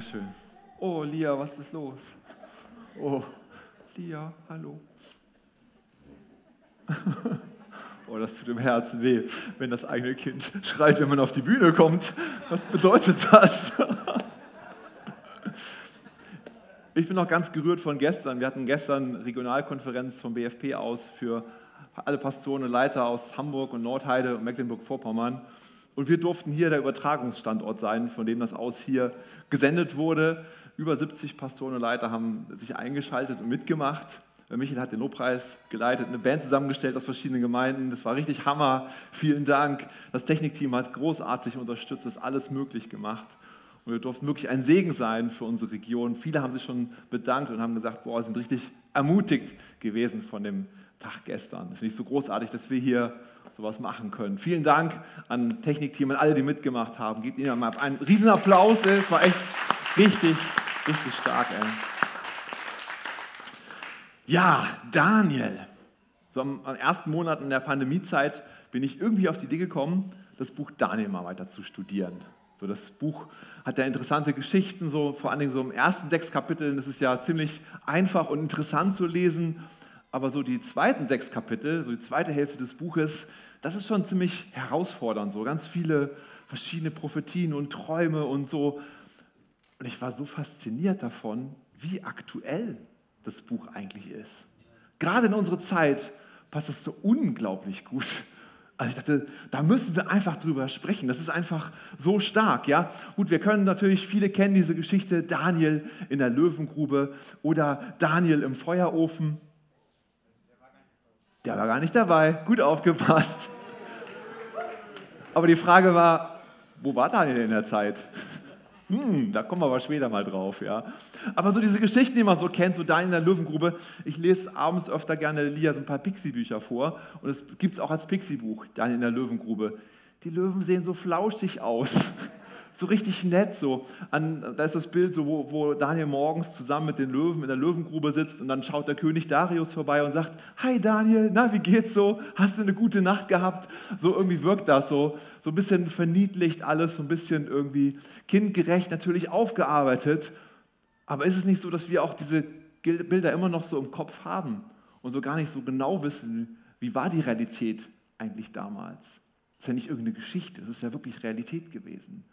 Schön. Oh, Lia, was ist los? Oh, Lia, hallo. Oh, das tut im Herzen weh, wenn das eigene Kind schreit, wenn man auf die Bühne kommt. Was bedeutet das? Ich bin noch ganz gerührt von gestern. Wir hatten gestern Regionalkonferenz vom BFP aus für alle Pastoren und Leiter aus Hamburg und Nordheide und Mecklenburg-Vorpommern. Und wir durften hier der Übertragungsstandort sein, von dem das aus hier gesendet wurde. Über 70 Pastoren und Leiter haben sich eingeschaltet und mitgemacht. Michael hat den Lobpreis geleitet, eine Band zusammengestellt aus verschiedenen Gemeinden. Das war richtig Hammer. Vielen Dank. Das Technikteam hat großartig unterstützt, das alles möglich gemacht. Und wir durften wirklich ein Segen sein für unsere Region. Viele haben sich schon bedankt und haben gesagt, boah, sind richtig ermutigt gewesen von dem Tag gestern. Das finde ich so großartig, dass wir hier sowas machen können. Vielen Dank an Technikteam, an alle, die mitgemacht haben. Gebt ihnen mal einen riesen Applaus. Es war echt richtig, richtig stark. Ey. Ja, Daniel. So am, am ersten Monat in der Pandemiezeit bin ich irgendwie auf die Idee gekommen, das Buch Daniel mal weiter zu studieren. So, das Buch hat ja interessante Geschichten, so vor allen Dingen so im ersten sechs Kapiteln ist es ja ziemlich einfach und interessant zu lesen, aber so die zweiten sechs Kapitel, so die zweite Hälfte des Buches, das ist schon ziemlich herausfordernd, so ganz viele verschiedene Prophetien und Träume und so. Und ich war so fasziniert davon, wie aktuell das Buch eigentlich ist. Gerade in unsere Zeit passt das so unglaublich gut. Also ich dachte, da müssen wir einfach drüber sprechen. Das ist einfach so stark, ja. Gut, wir können natürlich, viele kennen diese Geschichte, Daniel in der Löwengrube oder Daniel im Feuerofen. Der war gar nicht dabei. Gut aufgepasst. Aber die Frage war, wo war Daniel in der Zeit? Hm, da kommen wir aber später mal drauf, ja. Aber so diese Geschichten, die man so kennt, so Daniel in der Löwengrube, ich lese abends öfter gerne Lia so ein paar Pixie-Bücher vor und es gibt es auch als Pixie-Buch, Daniel in der Löwengrube. Die Löwen sehen so flauschig aus so richtig nett. So. An, da ist das Bild, so, wo, wo Daniel morgens zusammen mit den Löwen in der Löwengrube sitzt und dann schaut der König Darius vorbei und sagt, Hi Daniel, na, wie geht's so? Hast du eine gute Nacht gehabt? So irgendwie wirkt das so, so ein bisschen verniedlicht alles, so ein bisschen irgendwie kindgerecht natürlich aufgearbeitet. Aber ist es nicht so, dass wir auch diese Bilder immer noch so im Kopf haben und so gar nicht so genau wissen, wie war die Realität eigentlich damals? Das ist ja nicht irgendeine Geschichte, das ist ja wirklich Realität gewesen.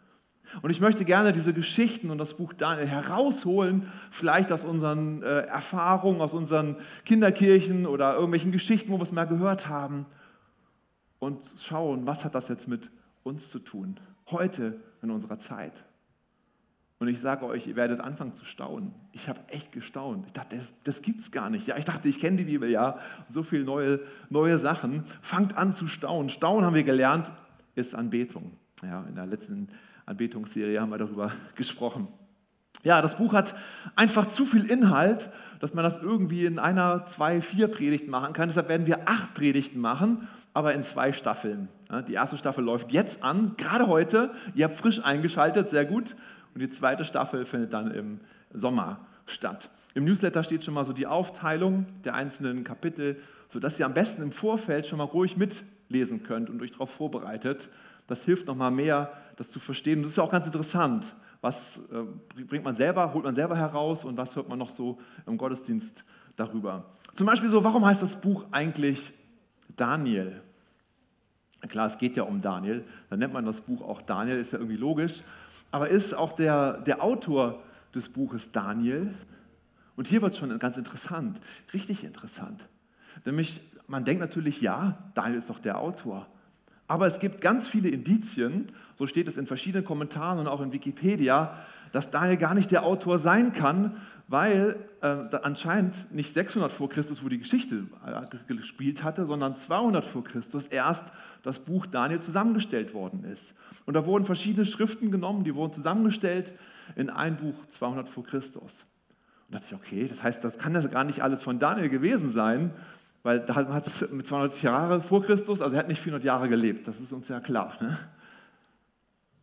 Und ich möchte gerne diese Geschichten und das Buch Daniel herausholen, vielleicht aus unseren äh, Erfahrungen, aus unseren Kinderkirchen oder irgendwelchen Geschichten, wo wir es mal gehört haben und schauen, was hat das jetzt mit uns zu tun, heute in unserer Zeit. Und ich sage euch, ihr werdet anfangen zu staunen. Ich habe echt gestaunt. Ich dachte, das, das gibt es gar nicht. Ja, ich dachte, ich kenne die Bibel, ja. So viele neue, neue Sachen. Fangt an zu staunen. Staunen haben wir gelernt, ist Anbetung. Ja, in der letzten Anbetungsserie haben wir darüber gesprochen. Ja, das Buch hat einfach zu viel Inhalt, dass man das irgendwie in einer, zwei, vier Predigten machen kann. Deshalb werden wir acht Predigten machen, aber in zwei Staffeln. Die erste Staffel läuft jetzt an, gerade heute. Ihr habt frisch eingeschaltet, sehr gut. Und die zweite Staffel findet dann im Sommer statt. Im Newsletter steht schon mal so die Aufteilung der einzelnen Kapitel, sodass ihr am besten im Vorfeld schon mal ruhig mitlesen könnt und euch darauf vorbereitet. Das hilft nochmal mehr, das zu verstehen. Und das ist auch ganz interessant. Was äh, bringt man selber, holt man selber heraus und was hört man noch so im Gottesdienst darüber? Zum Beispiel so, warum heißt das Buch eigentlich Daniel? Klar, es geht ja um Daniel, dann nennt man das Buch auch Daniel, ist ja irgendwie logisch. Aber ist auch der, der Autor des Buches Daniel? Und hier wird es schon ganz interessant, richtig interessant. Nämlich, man denkt natürlich, ja, Daniel ist doch der Autor. Aber es gibt ganz viele Indizien, so steht es in verschiedenen Kommentaren und auch in Wikipedia, dass Daniel gar nicht der Autor sein kann, weil äh, anscheinend nicht 600 vor Christus, wo die Geschichte äh, gespielt hatte, sondern 200 vor Christus erst das Buch Daniel zusammengestellt worden ist. Und da wurden verschiedene Schriften genommen, die wurden zusammengestellt in ein Buch 200 vor Christus. Und da dachte ich, okay, das heißt, das kann ja gar nicht alles von Daniel gewesen sein, weil da hat es mit 200 Jahre vor Christus, also er hat nicht 400 Jahre gelebt, das ist uns ja klar. Ne?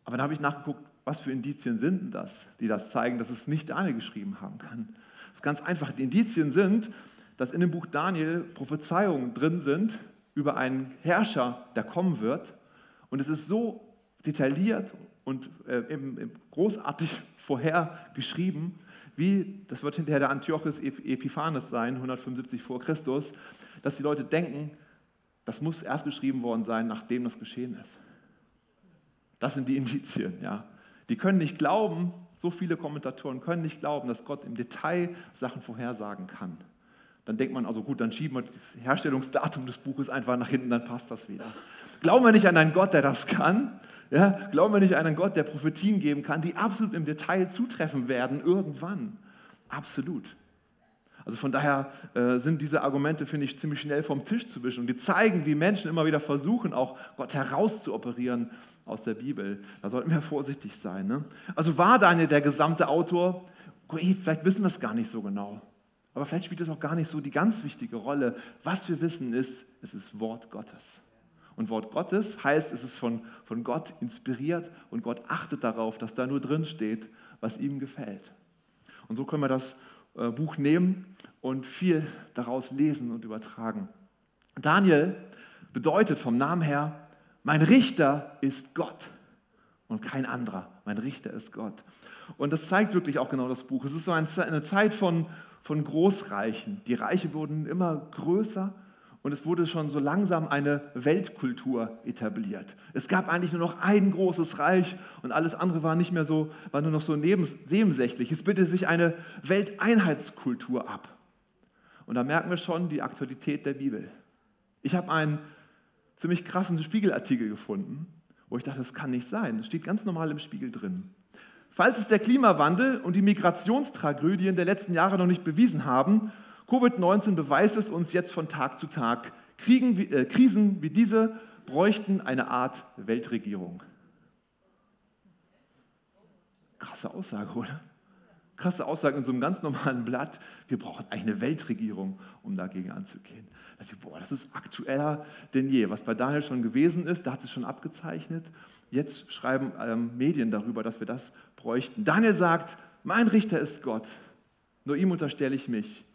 Aber da habe ich nachgeguckt, was für Indizien sind das, die das zeigen, dass es nicht Daniel geschrieben haben kann. Das ist ganz einfach. Die Indizien sind, dass in dem Buch Daniel Prophezeiungen drin sind über einen Herrscher, der kommen wird. Und es ist so detailliert und äh, großartig vorher geschrieben, wie, das wird hinterher der Antiochus Epiphanes sein, 175 vor Christus, dass die Leute denken, das muss erst geschrieben worden sein, nachdem das geschehen ist. Das sind die Indizien, ja. Die können nicht glauben, so viele Kommentatoren können nicht glauben, dass Gott im Detail Sachen vorhersagen kann. Dann denkt man also, gut, dann schieben wir das Herstellungsdatum des Buches einfach nach hinten, dann passt das wieder. Glauben wir nicht an einen Gott, der das kann? Ja? Glauben wir nicht an einen Gott, der Prophetien geben kann, die absolut im Detail zutreffen werden irgendwann? Absolut. Also von daher äh, sind diese Argumente, finde ich, ziemlich schnell vom Tisch zu wischen. Und die zeigen, wie Menschen immer wieder versuchen, auch Gott herauszuoperieren aus der Bibel. Da sollten wir vorsichtig sein. Ne? Also war Daniel der gesamte Autor? Vielleicht wissen wir es gar nicht so genau. Aber vielleicht spielt es auch gar nicht so die ganz wichtige Rolle. Was wir wissen ist, es ist Wort Gottes. Und Wort Gottes heißt, es ist von, von Gott inspiriert und Gott achtet darauf, dass da nur drin steht, was ihm gefällt. Und so können wir das Buch nehmen und viel daraus lesen und übertragen. Daniel bedeutet vom Namen her, mein Richter ist Gott und kein anderer. Mein Richter ist Gott. Und das zeigt wirklich auch genau das Buch. Es ist so eine Zeit von, von Großreichen. Die Reiche wurden immer größer und es wurde schon so langsam eine Weltkultur etabliert. Es gab eigentlich nur noch ein großes Reich und alles andere war nicht mehr so, war nur noch so nebensächlich. Es bildete sich eine Welteinheitskultur ab. Und da merken wir schon die Aktualität der Bibel. Ich habe einen ziemlich krassen Spiegelartikel gefunden, wo ich dachte, das kann nicht sein. Das steht ganz normal im Spiegel drin. Falls es der Klimawandel und die Migrationstragödien der letzten Jahre noch nicht bewiesen haben, Covid-19 beweist es uns jetzt von Tag zu Tag. Kriegen, äh, Krisen wie diese bräuchten eine Art Weltregierung. Krasse Aussage, oder? Krasse Aussage in so einem ganz normalen Blatt. Wir brauchen eine Weltregierung, um dagegen anzugehen. Da ich, boah, das ist aktueller denn je. Was bei Daniel schon gewesen ist, da hat es schon abgezeichnet. Jetzt schreiben ähm, Medien darüber, dass wir das bräuchten. Daniel sagt, mein Richter ist Gott. Nur ihm unterstelle ich mich.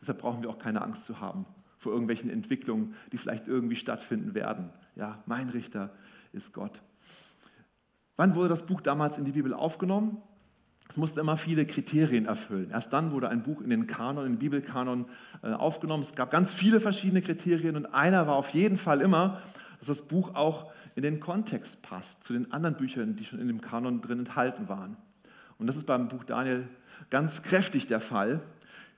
Deshalb brauchen wir auch keine Angst zu haben vor irgendwelchen Entwicklungen, die vielleicht irgendwie stattfinden werden. Ja, mein Richter ist Gott. Wann wurde das Buch damals in die Bibel aufgenommen? Es musste immer viele Kriterien erfüllen. Erst dann wurde ein Buch in den Kanon, in den Bibelkanon äh, aufgenommen. Es gab ganz viele verschiedene Kriterien und einer war auf jeden Fall immer, dass das Buch auch in den Kontext passt, zu den anderen Büchern, die schon in dem Kanon drin enthalten waren. Und das ist beim Buch Daniel ganz kräftig der Fall.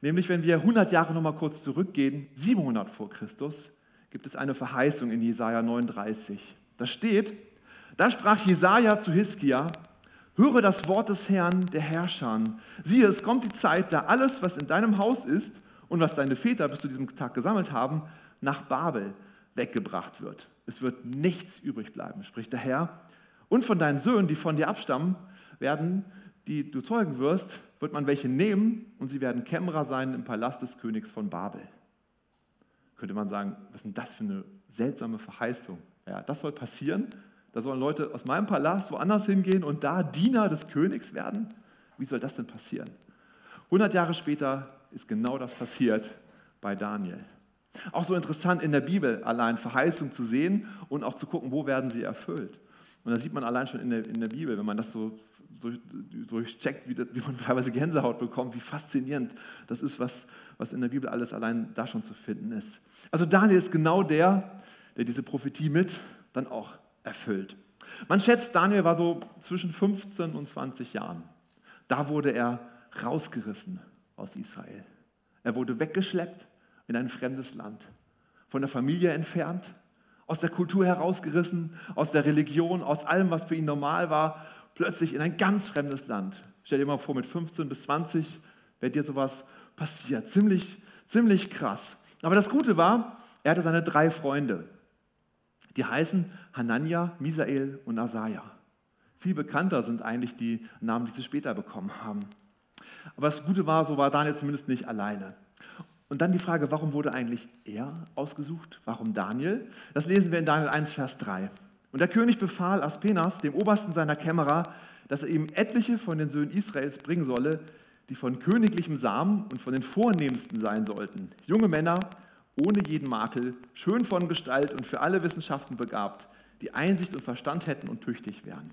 Nämlich, wenn wir 100 Jahre nochmal kurz zurückgehen, 700 vor Christus, gibt es eine Verheißung in Jesaja 39. Da steht, da sprach Jesaja zu Hiskia, höre das Wort des Herrn, der Herrscher. Siehe, es kommt die Zeit, da alles, was in deinem Haus ist und was deine Väter bis zu diesem Tag gesammelt haben, nach Babel weggebracht wird. Es wird nichts übrig bleiben, spricht der Herr. Und von deinen Söhnen, die von dir abstammen, werden die du zeugen wirst, wird man welche nehmen und sie werden Kämmerer sein im Palast des Königs von Babel. Könnte man sagen, was ist denn das für eine seltsame Verheißung? Ja, das soll passieren. Da sollen Leute aus meinem Palast woanders hingehen und da Diener des Königs werden. Wie soll das denn passieren? 100 Jahre später ist genau das passiert bei Daniel. Auch so interessant in der Bibel allein Verheißung zu sehen und auch zu gucken, wo werden sie erfüllt. Und da sieht man allein schon in der, in der Bibel, wenn man das so durchcheckt, wie, wie man teilweise Gänsehaut bekommt, wie faszinierend das ist, was, was in der Bibel alles allein da schon zu finden ist. Also Daniel ist genau der, der diese Prophetie mit dann auch erfüllt. Man schätzt, Daniel war so zwischen 15 und 20 Jahren. Da wurde er rausgerissen aus Israel. Er wurde weggeschleppt in ein fremdes Land, von der Familie entfernt, aus der Kultur herausgerissen, aus der Religion, aus allem, was für ihn normal war plötzlich in ein ganz fremdes Land. Stell dir mal vor, mit 15 bis 20 wäre dir sowas passiert. Ziemlich, ziemlich krass. Aber das Gute war, er hatte seine drei Freunde. Die heißen Hanania, Misael und Asaja. Viel bekannter sind eigentlich die Namen, die sie später bekommen haben. Aber das Gute war, so war Daniel zumindest nicht alleine. Und dann die Frage, warum wurde eigentlich er ausgesucht? Warum Daniel? Das lesen wir in Daniel 1, Vers 3. Und der König befahl Aspenas, dem Obersten seiner Kämmerer, dass er ihm etliche von den Söhnen Israels bringen solle, die von königlichem Samen und von den vornehmsten sein sollten. Junge Männer, ohne jeden Makel, schön von Gestalt und für alle Wissenschaften begabt, die Einsicht und Verstand hätten und tüchtig wären.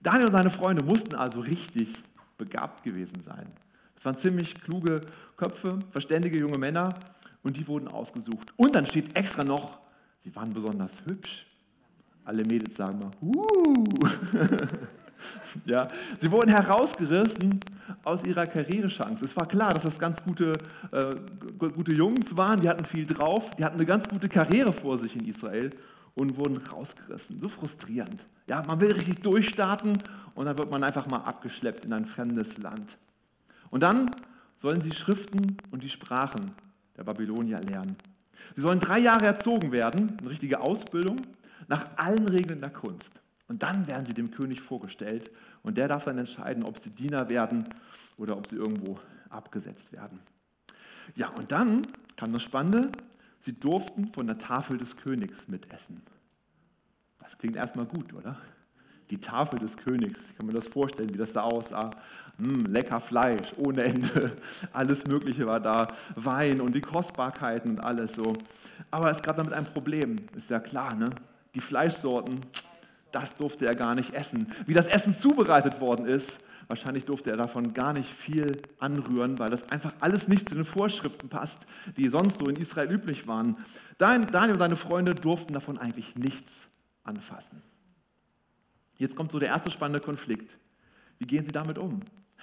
Daniel und seine Freunde mussten also richtig begabt gewesen sein. Das waren ziemlich kluge Köpfe, verständige junge Männer und die wurden ausgesucht. Und dann steht extra noch, sie waren besonders hübsch. Alle Mädels sagen mal, uh. ja, sie wurden herausgerissen aus ihrer Karrierechance. Es war klar, dass das ganz gute, äh, gute Jungs waren, die hatten viel drauf, die hatten eine ganz gute Karriere vor sich in Israel und wurden rausgerissen. So frustrierend. Ja, man will richtig durchstarten und dann wird man einfach mal abgeschleppt in ein fremdes Land. Und dann sollen sie Schriften und die Sprachen der Babylonier lernen. Sie sollen drei Jahre erzogen werden, eine richtige Ausbildung, nach allen Regeln der Kunst. Und dann werden sie dem König vorgestellt und der darf dann entscheiden, ob sie Diener werden oder ob sie irgendwo abgesetzt werden. Ja, und dann kam das Spannende, sie durften von der Tafel des Königs mitessen. Das klingt erstmal gut, oder? Die Tafel des Königs, ich kann mir das vorstellen, wie das da aussah. Hm, lecker Fleisch ohne Ende, alles Mögliche war da, Wein und die Kostbarkeiten und alles so. Aber es gab damit ein Problem, ist ja klar, ne? Die Fleischsorten, das durfte er gar nicht essen. Wie das Essen zubereitet worden ist, wahrscheinlich durfte er davon gar nicht viel anrühren, weil das einfach alles nicht zu den Vorschriften passt, die sonst so in Israel üblich waren. Daniel und seine Freunde durften davon eigentlich nichts anfassen. Jetzt kommt so der erste spannende Konflikt. Wie gehen sie damit um?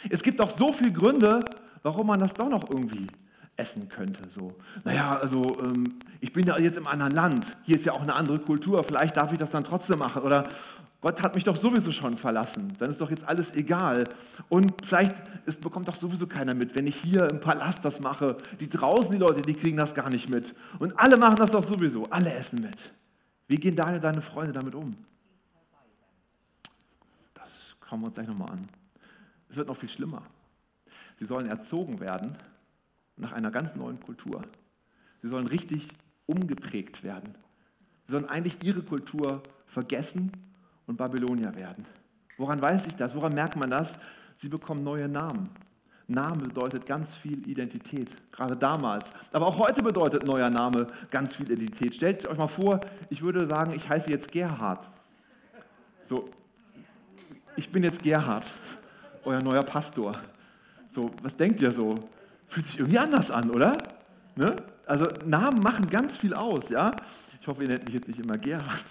Es gibt auch so viele Gründe, warum man das doch noch irgendwie essen könnte. So, naja, also ähm, ich bin ja jetzt im anderen Land, hier ist ja auch eine andere Kultur, vielleicht darf ich das dann trotzdem machen. Oder Gott hat mich doch sowieso schon verlassen, dann ist doch jetzt alles egal. Und vielleicht ist, bekommt doch sowieso keiner mit, wenn ich hier im Palast das mache. Die draußen, die Leute, die kriegen das gar nicht mit. Und alle machen das doch sowieso, alle essen mit. Wie gehen deine, deine Freunde damit um? Das schauen wir uns gleich nochmal an. Es wird noch viel schlimmer. Sie sollen erzogen werden nach einer ganz neuen Kultur. Sie sollen richtig umgeprägt werden. Sie sollen eigentlich ihre Kultur vergessen und Babylonier werden. Woran weiß ich das? Woran merkt man das? Sie bekommen neue Namen. Name bedeutet ganz viel Identität, gerade damals. Aber auch heute bedeutet neuer Name ganz viel Identität. Stellt euch mal vor, ich würde sagen, ich heiße jetzt Gerhard. So, ich bin jetzt Gerhard, euer neuer Pastor. So, was denkt ihr so? Fühlt sich irgendwie anders an, oder? Ne? Also Namen machen ganz viel aus, ja? Ich hoffe, ihr nennt mich jetzt nicht immer Gerhard.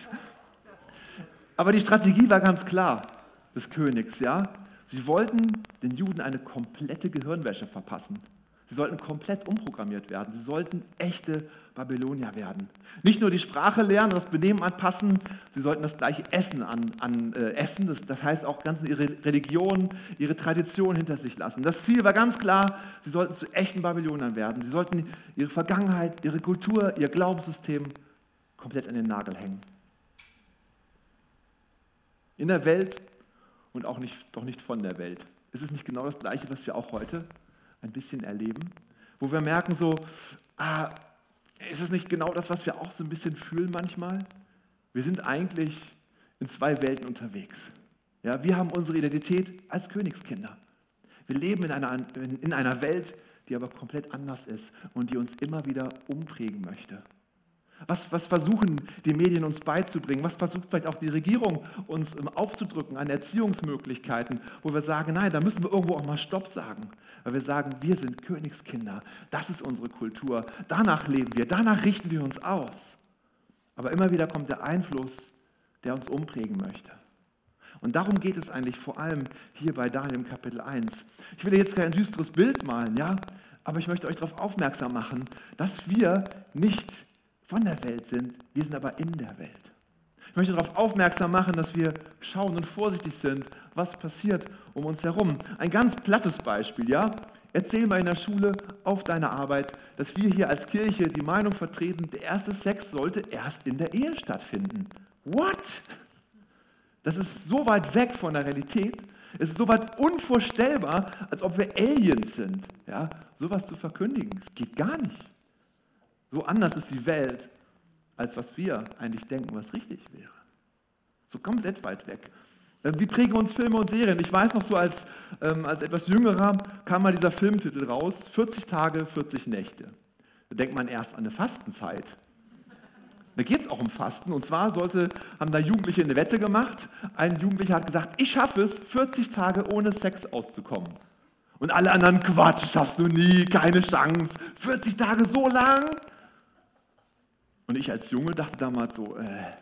Aber die Strategie war ganz klar des Königs, ja? Sie wollten den Juden eine komplette Gehirnwäsche verpassen. Sie sollten komplett umprogrammiert werden. Sie sollten echte Babylonier werden. Nicht nur die Sprache lernen, das Benehmen anpassen, sie sollten das gleiche Essen an, an äh, essen, das, das heißt auch ganz ihre Religion, ihre Tradition hinter sich lassen. Das Ziel war ganz klar, sie sollten zu echten Babyloniern werden. Sie sollten ihre Vergangenheit, ihre Kultur, ihr Glaubenssystem komplett an den Nagel hängen. In der Welt und auch nicht, doch nicht von der Welt. Ist es nicht genau das Gleiche, was wir auch heute ein bisschen erleben? Wo wir merken so, ah, ist es nicht genau das, was wir auch so ein bisschen fühlen manchmal? Wir sind eigentlich in zwei Welten unterwegs. Ja, wir haben unsere Identität als Königskinder. Wir leben in einer, in einer Welt, die aber komplett anders ist und die uns immer wieder umprägen möchte. Was, was versuchen die Medien uns beizubringen? Was versucht vielleicht auch die Regierung uns ähm, aufzudrücken an Erziehungsmöglichkeiten, wo wir sagen, nein, da müssen wir irgendwo auch mal Stopp sagen. Weil wir sagen, wir sind Königskinder, das ist unsere Kultur, danach leben wir, danach richten wir uns aus. Aber immer wieder kommt der Einfluss, der uns umprägen möchte. Und darum geht es eigentlich vor allem hier bei Daniel im Kapitel 1. Ich will jetzt kein düsteres Bild malen, ja, aber ich möchte euch darauf aufmerksam machen, dass wir nicht von der Welt sind, wir sind aber in der Welt. Ich möchte darauf aufmerksam machen, dass wir schauen und vorsichtig sind, was passiert um uns herum. Ein ganz plattes Beispiel, ja? Erzähl mal in der Schule auf deiner Arbeit, dass wir hier als Kirche die Meinung vertreten, der erste Sex sollte erst in der Ehe stattfinden. What? Das ist so weit weg von der Realität. Es ist so weit unvorstellbar, als ob wir Aliens sind. Ja, sowas zu verkündigen, es geht gar nicht. So anders ist die Welt, als was wir eigentlich denken, was richtig wäre. So komplett weit weg. Ähm, wie prägen uns Filme und Serien? Ich weiß noch so, als, ähm, als etwas Jüngerer kam mal dieser Filmtitel raus, 40 Tage, 40 Nächte. Da denkt man erst an eine Fastenzeit. Da geht es auch um Fasten. Und zwar sollte, haben da Jugendliche eine Wette gemacht. Ein Jugendlicher hat gesagt, ich schaffe es, 40 Tage ohne Sex auszukommen. Und alle anderen, Quatsch, schaffst du nie, keine Chance. 40 Tage so lang? Und ich als Junge dachte damals so, äh,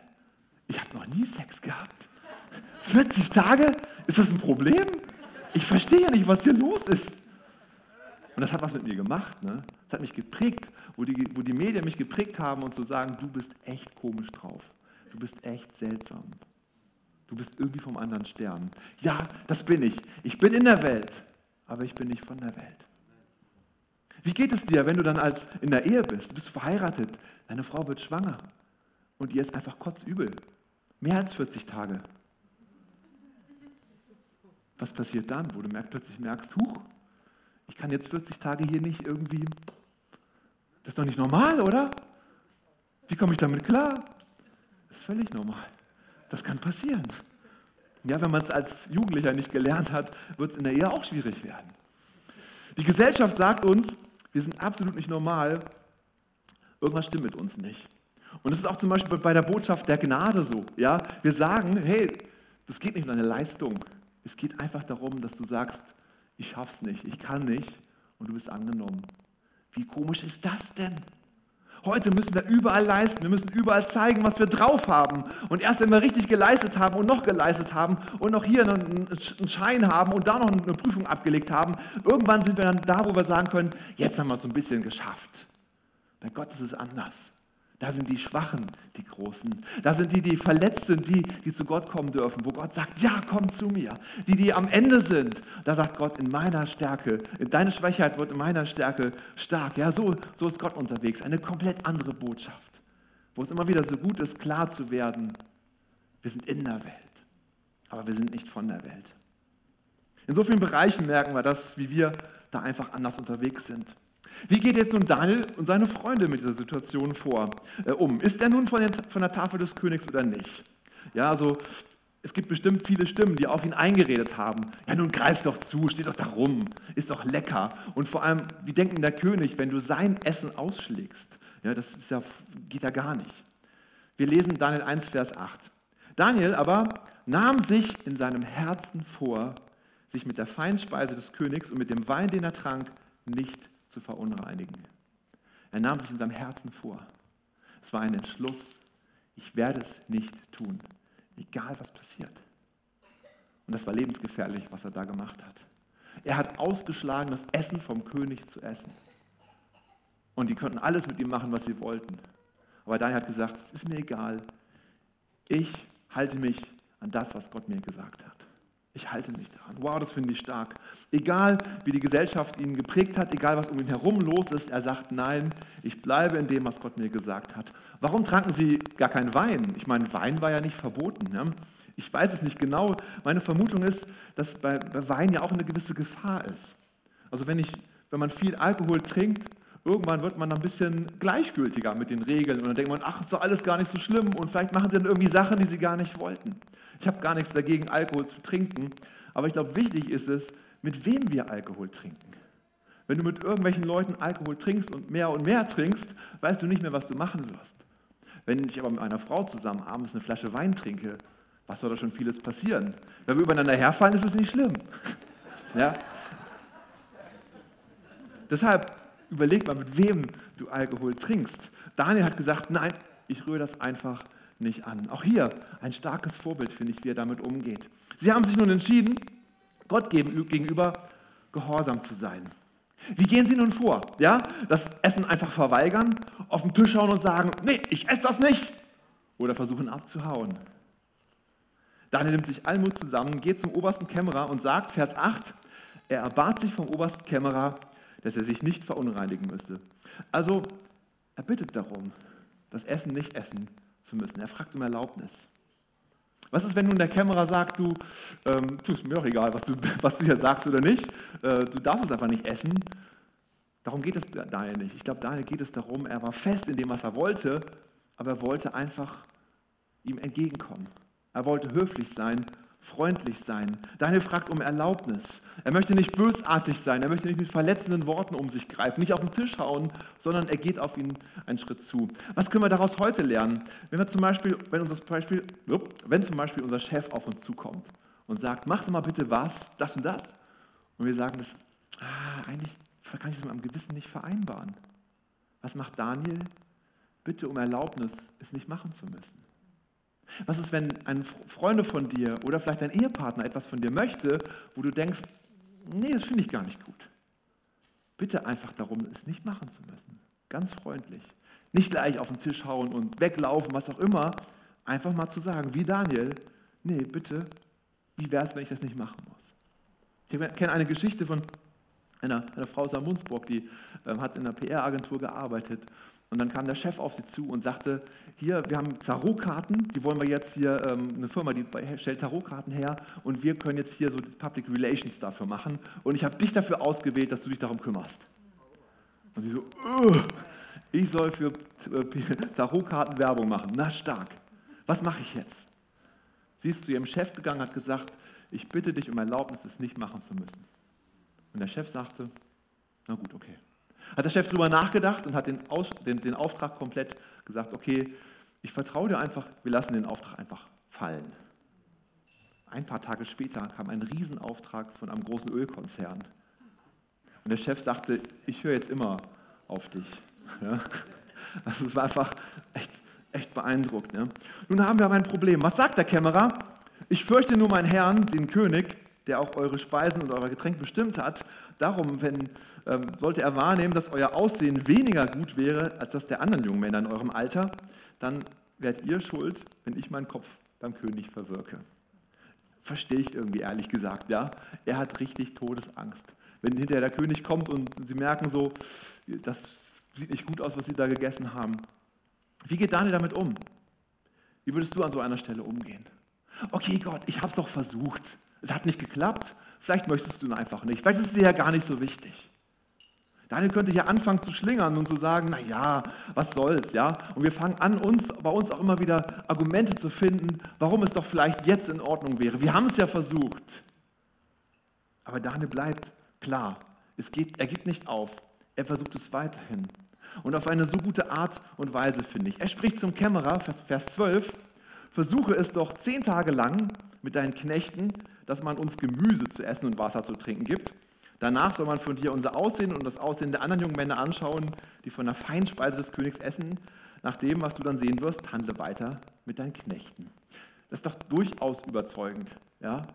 ich habe noch nie Sex gehabt. 40 Tage? Ist das ein Problem? Ich verstehe ja nicht, was hier los ist. Und das hat was mit mir gemacht. Ne? Das hat mich geprägt, wo die, wo die Medien mich geprägt haben und zu sagen, du bist echt komisch drauf. Du bist echt seltsam. Du bist irgendwie vom anderen Stern. Ja, das bin ich. Ich bin in der Welt, aber ich bin nicht von der Welt. Wie geht es dir, wenn du dann als in der Ehe bist? Bist verheiratet, deine Frau wird schwanger und ihr ist einfach kotzübel. Mehr als 40 Tage. Was passiert dann, wo du plötzlich merkst, huch, ich kann jetzt 40 Tage hier nicht irgendwie, das ist doch nicht normal, oder? Wie komme ich damit klar? Das ist völlig normal. Das kann passieren. Ja, wenn man es als Jugendlicher nicht gelernt hat, wird es in der Ehe auch schwierig werden. Die Gesellschaft sagt uns, wir sind absolut nicht normal, irgendwas stimmt mit uns nicht. Und das ist auch zum Beispiel bei der Botschaft der Gnade so. Ja? Wir sagen, hey, das geht nicht um deine Leistung. Es geht einfach darum, dass du sagst, ich schaff's nicht, ich kann nicht und du bist angenommen. Wie komisch ist das denn? Heute müssen wir überall leisten, wir müssen überall zeigen, was wir drauf haben. Und erst wenn wir richtig geleistet haben und noch geleistet haben und noch hier einen Schein haben und da noch eine Prüfung abgelegt haben, irgendwann sind wir dann da, wo wir sagen können, jetzt haben wir es so ein bisschen geschafft. Bei Gott ist es anders. Da sind die Schwachen, die Großen. Da sind die, die verletzt sind, die, die zu Gott kommen dürfen, wo Gott sagt, ja, komm zu mir. Die, die am Ende sind, da sagt Gott, in meiner Stärke, in deine Schwächheit wird in meiner Stärke stark. Ja, so, so ist Gott unterwegs. Eine komplett andere Botschaft, wo es immer wieder so gut ist, klar zu werden, wir sind in der Welt, aber wir sind nicht von der Welt. In so vielen Bereichen merken wir das, wie wir da einfach anders unterwegs sind. Wie geht jetzt nun Daniel und seine Freunde mit dieser Situation vor, äh, um? Ist er nun von, den, von der Tafel des Königs oder nicht? Ja, also es gibt bestimmt viele Stimmen, die auf ihn eingeredet haben. Ja, nun greif doch zu, steh doch da rum, ist doch lecker. Und vor allem, wie denkt denn der König, wenn du sein Essen ausschlägst? Ja, das ist ja, geht ja gar nicht. Wir lesen Daniel 1, Vers 8. Daniel aber nahm sich in seinem Herzen vor, sich mit der Feinspeise des Königs und mit dem Wein, den er trank, nicht zu verunreinigen. Er nahm sich in seinem Herzen vor. Es war ein Entschluss, ich werde es nicht tun, egal was passiert. Und das war lebensgefährlich, was er da gemacht hat. Er hat ausgeschlagen, das Essen vom König zu essen. Und die konnten alles mit ihm machen, was sie wollten. Aber Daniel hat gesagt, es ist mir egal, ich halte mich an das, was Gott mir gesagt hat. Ich halte mich daran. Wow, das finde ich stark. Egal, wie die Gesellschaft ihn geprägt hat, egal, was um ihn herum los ist, er sagt, nein, ich bleibe in dem, was Gott mir gesagt hat. Warum tranken sie gar keinen Wein? Ich meine, Wein war ja nicht verboten. Ja? Ich weiß es nicht genau. Meine Vermutung ist, dass bei, bei Wein ja auch eine gewisse Gefahr ist. Also wenn, ich, wenn man viel Alkohol trinkt, irgendwann wird man ein bisschen gleichgültiger mit den Regeln und dann denkt man, ach, ist doch alles gar nicht so schlimm und vielleicht machen sie dann irgendwie Sachen, die sie gar nicht wollten. Ich habe gar nichts dagegen, Alkohol zu trinken, aber ich glaube, wichtig ist es, mit wem wir Alkohol trinken. Wenn du mit irgendwelchen Leuten Alkohol trinkst und mehr und mehr trinkst, weißt du nicht mehr, was du machen wirst. Wenn ich aber mit einer Frau zusammen abends eine Flasche Wein trinke, was soll da schon vieles passieren? Wenn wir übereinander herfallen, ist es nicht schlimm. ja? Deshalb überleg mal, mit wem du Alkohol trinkst. Daniel hat gesagt, nein, ich rühre das einfach nicht an. Auch hier ein starkes Vorbild, finde ich, wie er damit umgeht. Sie haben sich nun entschieden, Gott gegenüber gehorsam zu sein. Wie gehen Sie nun vor? Ja, das Essen einfach verweigern, auf den Tisch schauen und sagen, nee, ich esse das nicht. Oder versuchen abzuhauen. Daniel nimmt sich Almut zusammen, geht zum obersten Kämmerer und sagt, Vers 8, er erbat sich vom obersten Kämmerer, dass er sich nicht verunreinigen müsse. Also, er bittet darum, das Essen nicht essen zu müssen. Er fragt um Erlaubnis. Was ist, wenn nun der Kämmerer sagt, du, ähm, es mir doch egal, was du, was du hier sagst oder nicht, äh, du darfst es einfach nicht essen. Darum geht es Daniel nicht. Ich glaube, Daniel geht es darum, er war fest in dem, was er wollte, aber er wollte einfach ihm entgegenkommen. Er wollte höflich sein freundlich sein. Daniel fragt um Erlaubnis. Er möchte nicht bösartig sein, er möchte nicht mit verletzenden Worten um sich greifen, nicht auf den Tisch hauen, sondern er geht auf ihn einen Schritt zu. Was können wir daraus heute lernen? Wenn wir zum Beispiel, wenn, unser Beispiel, wenn zum Beispiel unser Chef auf uns zukommt und sagt, mach doch mal bitte was, das und das. Und wir sagen das, ah, eigentlich kann ich das mit meinem Gewissen nicht vereinbaren. Was macht Daniel? Bitte um Erlaubnis, es nicht machen zu müssen. Was ist, wenn ein Freund von dir oder vielleicht dein Ehepartner etwas von dir möchte, wo du denkst, nee, das finde ich gar nicht gut. Bitte einfach darum, es nicht machen zu müssen. Ganz freundlich. Nicht gleich auf den Tisch hauen und weglaufen, was auch immer. Einfach mal zu sagen, wie Daniel, nee, bitte, wie wäre es, wenn ich das nicht machen muss? Ich kenne eine Geschichte von einer, einer Frau aus Munzburg, die äh, hat in einer PR-Agentur gearbeitet und dann kam der Chef auf sie zu und sagte, hier, wir haben Tarotkarten, die wollen wir jetzt hier, ähm, eine Firma, die stellt Tarotkarten her und wir können jetzt hier so Public Relations dafür machen und ich habe dich dafür ausgewählt, dass du dich darum kümmerst. Und sie so, ich soll für äh, Tarotkarten Werbung machen, na stark. Was mache ich jetzt? Sie ist zu ihrem Chef gegangen, hat gesagt, ich bitte dich um Erlaubnis, es nicht machen zu müssen. Und der Chef sagte, na gut, okay. Hat der Chef darüber nachgedacht und hat den, Aus, den, den Auftrag komplett gesagt, okay, ich vertraue dir einfach, wir lassen den Auftrag einfach fallen. Ein paar Tage später kam ein Riesenauftrag von einem großen Ölkonzern. Und der Chef sagte, ich höre jetzt immer auf dich. Ja? Also es war einfach echt, echt beeindruckend. Ja? Nun haben wir aber ein Problem. Was sagt der Kämmerer? Ich fürchte nur meinen Herrn, den König, der auch eure Speisen und euer Getränk bestimmt hat. Darum, wenn, ähm, sollte er wahrnehmen, dass euer Aussehen weniger gut wäre als das der anderen jungen Männer in eurem Alter, dann werdet ihr schuld, wenn ich meinen Kopf beim König verwirke. Verstehe ich irgendwie ehrlich gesagt, ja. Er hat richtig Todesangst. Wenn hinterher der König kommt und sie merken so, das sieht nicht gut aus, was sie da gegessen haben. Wie geht Daniel damit um? Wie würdest du an so einer Stelle umgehen? Okay, Gott, ich habe es doch versucht. Es hat nicht geklappt. Vielleicht möchtest du ihn einfach nicht. Vielleicht ist es dir ja gar nicht so wichtig. Daniel könnte hier anfangen zu schlingern und zu sagen, na ja, was soll's, ja? Und wir fangen an, uns, bei uns auch immer wieder Argumente zu finden, warum es doch vielleicht jetzt in Ordnung wäre. Wir haben es ja versucht. Aber Daniel bleibt klar. Es geht, er gibt nicht auf. Er versucht es weiterhin. Und auf eine so gute Art und Weise, finde ich. Er spricht zum Kämmerer, Vers 12, versuche es doch zehn Tage lang mit deinen Knechten, dass man uns Gemüse zu essen und Wasser zu trinken gibt. Danach soll man von dir unser Aussehen und das Aussehen der anderen jungen Männer anschauen, die von der Feinspeise des Königs essen. Nach dem, was du dann sehen wirst, handle weiter mit deinen Knechten. Das ist doch durchaus überzeugend. Ja?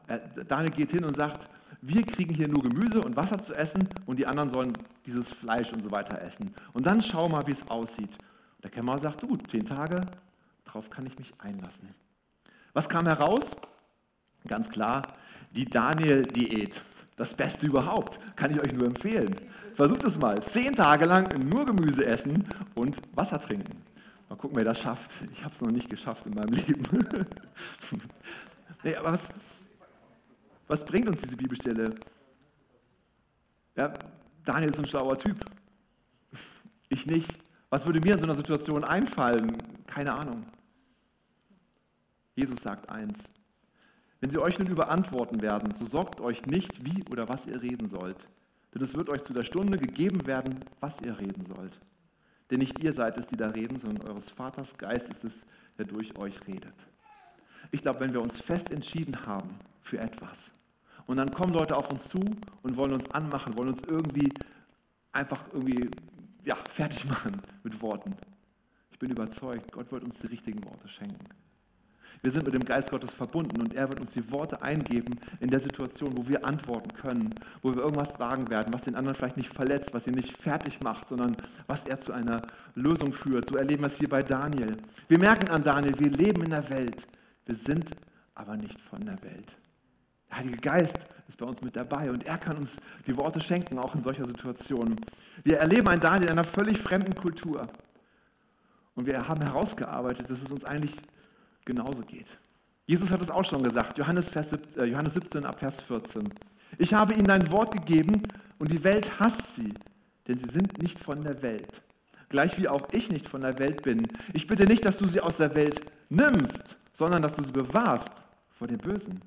Daniel geht hin und sagt, wir kriegen hier nur Gemüse und Wasser zu essen und die anderen sollen dieses Fleisch und so weiter essen. Und dann schau mal, wie es aussieht. Der Kämmerer sagt, du, zehn Tage, darauf kann ich mich einlassen. Was kam heraus? Ganz klar, die Daniel-Diät. Das Beste überhaupt. Kann ich euch nur empfehlen. Versucht es mal. Zehn Tage lang nur Gemüse essen und Wasser trinken. Mal gucken, wer das schafft. Ich habe es noch nicht geschafft in meinem Leben. nee, aber was, was bringt uns diese Bibelstelle? Ja, Daniel ist ein schlauer Typ. Ich nicht. Was würde mir in so einer Situation einfallen? Keine Ahnung. Jesus sagt eins, wenn sie euch nun überantworten werden, so sorgt euch nicht, wie oder was ihr reden sollt, denn es wird euch zu der Stunde gegeben werden, was ihr reden sollt. Denn nicht ihr seid es, die da reden, sondern eures Vaters Geist ist es, der durch euch redet. Ich glaube, wenn wir uns fest entschieden haben für etwas und dann kommen Leute auf uns zu und wollen uns anmachen, wollen uns irgendwie einfach irgendwie ja, fertig machen mit Worten. Ich bin überzeugt, Gott wird uns die richtigen Worte schenken. Wir sind mit dem Geist Gottes verbunden und er wird uns die Worte eingeben in der Situation, wo wir antworten können, wo wir irgendwas sagen werden, was den anderen vielleicht nicht verletzt, was ihn nicht fertig macht, sondern was er zu einer Lösung führt. So erleben wir es hier bei Daniel. Wir merken an Daniel, wir leben in der Welt, wir sind aber nicht von der Welt. Der Heilige Geist ist bei uns mit dabei und er kann uns die Worte schenken, auch in solcher Situation. Wir erleben einen Daniel in einer völlig fremden Kultur. Und wir haben herausgearbeitet, dass es uns eigentlich genauso geht. Jesus hat es auch schon gesagt, Johannes, Vers, äh, Johannes 17 ab Vers 14. Ich habe ihnen dein Wort gegeben und die Welt hasst sie, denn sie sind nicht von der Welt. Gleich wie auch ich nicht von der Welt bin. Ich bitte nicht, dass du sie aus der Welt nimmst, sondern dass du sie bewahrst vor dem Bösen.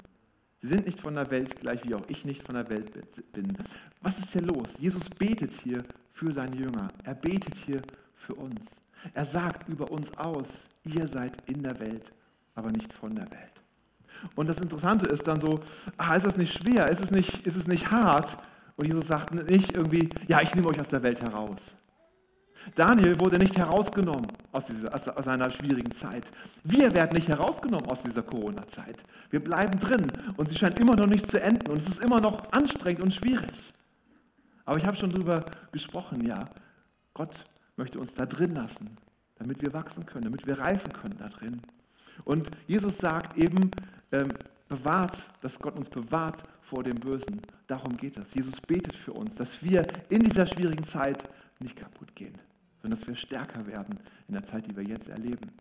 Sie sind nicht von der Welt, gleich wie auch ich nicht von der Welt bin. Was ist hier los? Jesus betet hier für seine Jünger. Er betet hier für uns. Er sagt über uns aus, ihr seid in der Welt, aber nicht von der Welt. Und das Interessante ist dann so, ah, ist es nicht schwer, ist es nicht, ist es nicht hart? Und Jesus sagt nicht irgendwie, ja, ich nehme euch aus der Welt heraus. Daniel wurde nicht herausgenommen aus, dieser, aus, aus einer schwierigen Zeit. Wir werden nicht herausgenommen aus dieser Corona-Zeit. Wir bleiben drin und sie scheint immer noch nicht zu enden und es ist immer noch anstrengend und schwierig. Aber ich habe schon darüber gesprochen, ja, Gott möchte uns da drin lassen, damit wir wachsen können, damit wir reifen können da drin. Und Jesus sagt eben, ähm, bewahrt, dass Gott uns bewahrt vor dem Bösen. Darum geht es. Jesus betet für uns, dass wir in dieser schwierigen Zeit nicht kaputt gehen, sondern dass wir stärker werden in der Zeit, die wir jetzt erleben.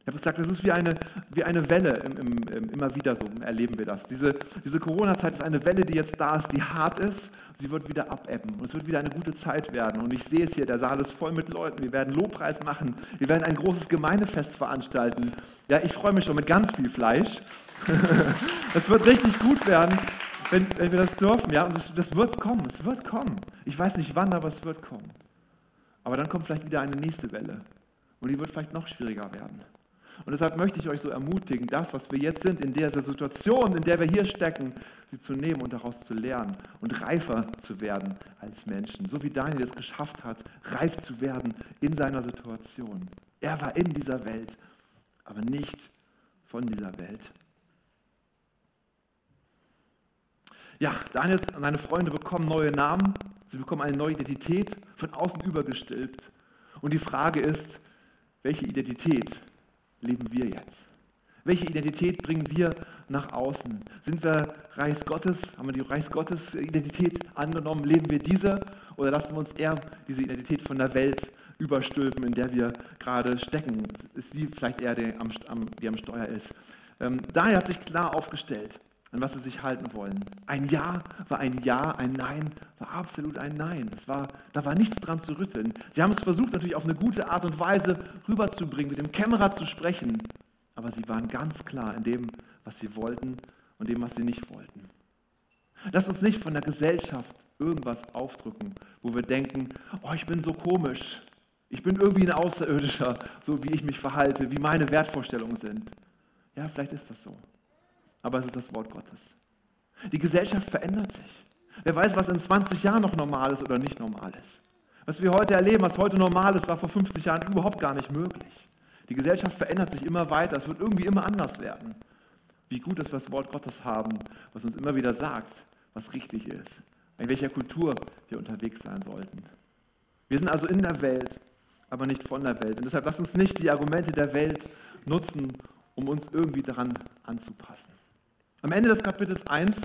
Ich habe gesagt, das ist wie eine, wie eine Welle, im, im, im, immer wieder so erleben wir das. Diese, diese Corona-Zeit ist eine Welle, die jetzt da ist, die hart ist. Sie wird wieder abebben und es wird wieder eine gute Zeit werden. Und ich sehe es hier, der Saal ist voll mit Leuten. Wir werden Lobpreis machen. Wir werden ein großes Gemeindefest veranstalten. Ja, ich freue mich schon mit ganz viel Fleisch. Es wird richtig gut werden, wenn, wenn wir das dürfen. Ja, und das, das wird kommen. Es wird kommen. Ich weiß nicht wann, aber es wird kommen. Aber dann kommt vielleicht wieder eine nächste Welle. Und die wird vielleicht noch schwieriger werden. Und deshalb möchte ich euch so ermutigen, das, was wir jetzt sind, in dieser Situation, in der wir hier stecken, sie zu nehmen und daraus zu lernen und reifer zu werden als Menschen. So wie Daniel es geschafft hat, reif zu werden in seiner Situation. Er war in dieser Welt, aber nicht von dieser Welt. Ja, Daniel und seine Freunde bekommen neue Namen, sie bekommen eine neue Identität, von außen übergestülpt. Und die Frage ist, welche Identität leben wir jetzt? Welche Identität bringen wir nach außen? Sind wir Reich Gottes? Haben wir die Reich Gottes Identität angenommen? Leben wir diese? Oder lassen wir uns eher diese Identität von der Welt überstülpen, in der wir gerade stecken? Ist die vielleicht eher die am, die am Steuer ist? Ähm, daher hat sich klar aufgestellt, an was sie sich halten wollen. Ein Ja war ein Ja, ein Nein war absolut ein Nein. Das war, da war nichts dran zu rütteln. Sie haben es versucht, natürlich auf eine gute Art und Weise rüberzubringen, mit dem Kämmerer zu sprechen, aber sie waren ganz klar in dem, was sie wollten und dem, was sie nicht wollten. Lass uns nicht von der Gesellschaft irgendwas aufdrücken, wo wir denken, oh, ich bin so komisch, ich bin irgendwie ein Außerirdischer, so wie ich mich verhalte, wie meine Wertvorstellungen sind. Ja, vielleicht ist das so aber es ist das Wort Gottes. Die Gesellschaft verändert sich. Wer weiß, was in 20 Jahren noch normal ist oder nicht normal ist. Was wir heute erleben, was heute normal ist, war vor 50 Jahren überhaupt gar nicht möglich. Die Gesellschaft verändert sich immer weiter, es wird irgendwie immer anders werden. Wie gut, dass wir das Wort Gottes haben, was uns immer wieder sagt, was richtig ist, in welcher Kultur wir unterwegs sein sollten. Wir sind also in der Welt, aber nicht von der Welt. Und deshalb lasst uns nicht die Argumente der Welt nutzen, um uns irgendwie daran anzupassen. Am Ende des Kapitels 1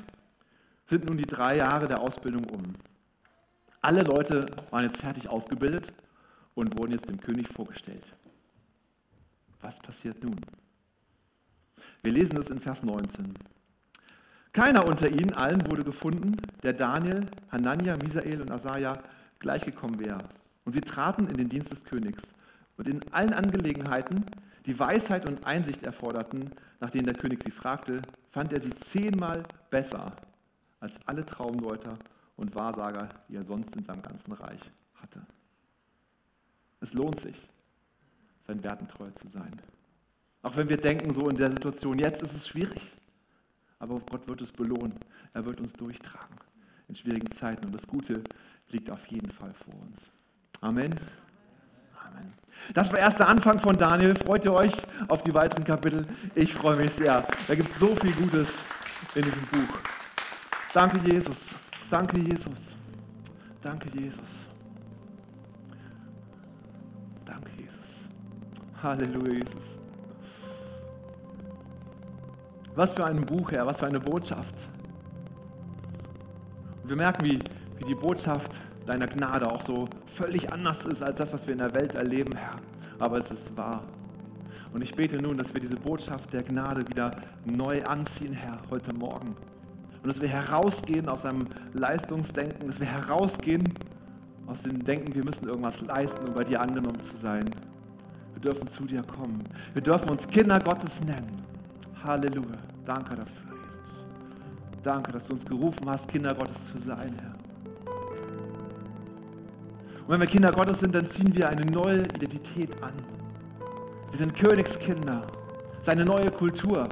sind nun die drei Jahre der Ausbildung um. Alle Leute waren jetzt fertig ausgebildet und wurden jetzt dem König vorgestellt. Was passiert nun? Wir lesen es in Vers 19. Keiner unter ihnen allen wurde gefunden, der Daniel, Hanania, Misael und Asaja gleichgekommen wäre. Und sie traten in den Dienst des Königs. Und in allen Angelegenheiten, die Weisheit und Einsicht erforderten, nach denen der König sie fragte, fand er sie zehnmal besser als alle Traumdeuter und Wahrsager, die er sonst in seinem ganzen Reich hatte. Es lohnt sich, sein Werten treu zu sein. Auch wenn wir denken, so in der Situation, jetzt ist es schwierig. Aber Gott wird es belohnen. Er wird uns durchtragen in schwierigen Zeiten. Und das Gute liegt auf jeden Fall vor uns. Amen. Amen. Das war erst der Anfang von Daniel. Freut ihr euch auf die weiteren Kapitel? Ich freue mich sehr. Da gibt es so viel Gutes in diesem Buch. Danke, Jesus. Danke, Jesus. Danke, Jesus. Danke, Jesus. Halleluja, Jesus. Was für ein Buch, Herr, was für eine Botschaft. Und wir merken, wie, wie die Botschaft deiner Gnade auch so völlig anders ist als das, was wir in der Welt erleben, Herr. Aber es ist wahr. Und ich bete nun, dass wir diese Botschaft der Gnade wieder neu anziehen, Herr, heute Morgen. Und dass wir herausgehen aus einem Leistungsdenken, dass wir herausgehen aus dem Denken, wir müssen irgendwas leisten, um bei dir angenommen zu sein. Wir dürfen zu dir kommen. Wir dürfen uns Kinder Gottes nennen. Halleluja. Danke dafür, Jesus. danke, dass du uns gerufen hast, Kinder Gottes zu sein, Herr. Und wenn wir Kinder Gottes sind, dann ziehen wir eine neue Identität an. Wir sind Königskinder. Seine neue Kultur,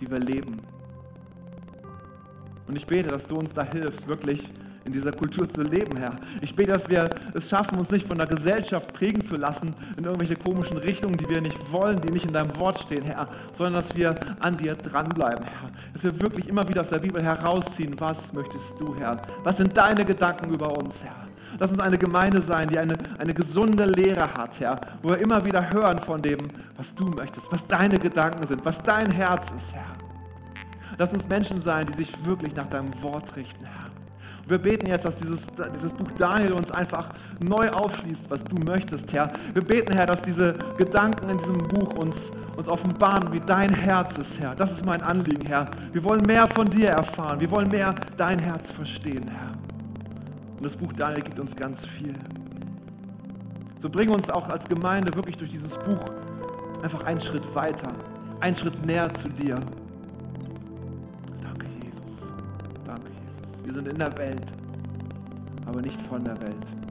die wir leben. Und ich bete, dass du uns da hilfst, wirklich in dieser Kultur zu leben, Herr. Ich bete, dass wir es schaffen, uns nicht von der Gesellschaft prägen zu lassen in irgendwelche komischen Richtungen, die wir nicht wollen, die nicht in deinem Wort stehen, Herr, sondern dass wir an dir dranbleiben, Herr. Dass wir wirklich immer wieder aus der Bibel herausziehen, was möchtest du, Herr? Was sind deine Gedanken über uns, Herr? Lass uns eine Gemeinde sein, die eine, eine gesunde Lehre hat, Herr, wo wir immer wieder hören von dem, was du möchtest, was deine Gedanken sind, was dein Herz ist, Herr. Lass uns Menschen sein, die sich wirklich nach deinem Wort richten, Herr. Wir beten jetzt, dass dieses, dieses Buch Daniel uns einfach neu aufschließt, was du möchtest, Herr. Wir beten, Herr, dass diese Gedanken in diesem Buch uns, uns offenbaren, wie dein Herz ist, Herr. Das ist mein Anliegen, Herr. Wir wollen mehr von dir erfahren. Wir wollen mehr dein Herz verstehen, Herr. Und das Buch Daniel gibt uns ganz viel. So bring uns auch als Gemeinde wirklich durch dieses Buch einfach einen Schritt weiter, einen Schritt näher zu dir. Wir sind in der Welt, aber nicht von der Welt.